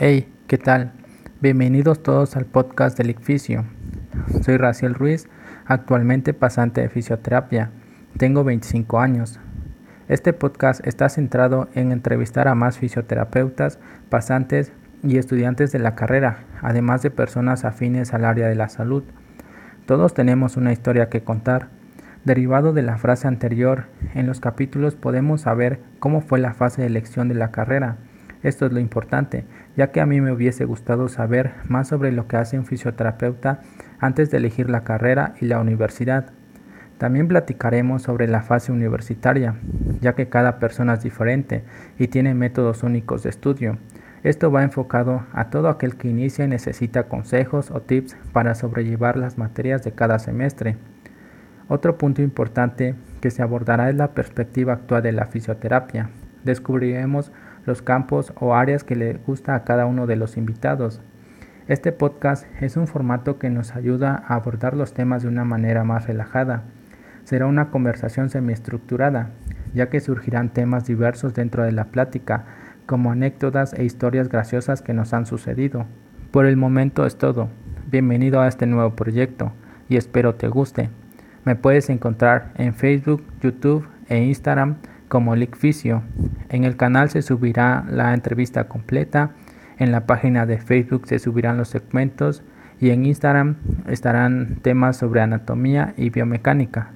Hey, ¿qué tal? Bienvenidos todos al podcast del ICFISIO. Soy Raciel Ruiz, actualmente pasante de fisioterapia. Tengo 25 años. Este podcast está centrado en entrevistar a más fisioterapeutas, pasantes y estudiantes de la carrera, además de personas afines al área de la salud. Todos tenemos una historia que contar. Derivado de la frase anterior, en los capítulos podemos saber cómo fue la fase de elección de la carrera esto es lo importante, ya que a mí me hubiese gustado saber más sobre lo que hace un fisioterapeuta antes de elegir la carrera y la universidad. También platicaremos sobre la fase universitaria, ya que cada persona es diferente y tiene métodos únicos de estudio. Esto va enfocado a todo aquel que inicia y necesita consejos o tips para sobrellevar las materias de cada semestre. Otro punto importante que se abordará es la perspectiva actual de la fisioterapia. Descubriremos los campos o áreas que le gusta a cada uno de los invitados. Este podcast es un formato que nos ayuda a abordar los temas de una manera más relajada. Será una conversación semiestructurada, ya que surgirán temas diversos dentro de la plática, como anécdotas e historias graciosas que nos han sucedido. Por el momento es todo. Bienvenido a este nuevo proyecto y espero te guste. Me puedes encontrar en Facebook, YouTube e Instagram como Licficio. En el canal se subirá la entrevista completa, en la página de Facebook se subirán los segmentos y en Instagram estarán temas sobre anatomía y biomecánica.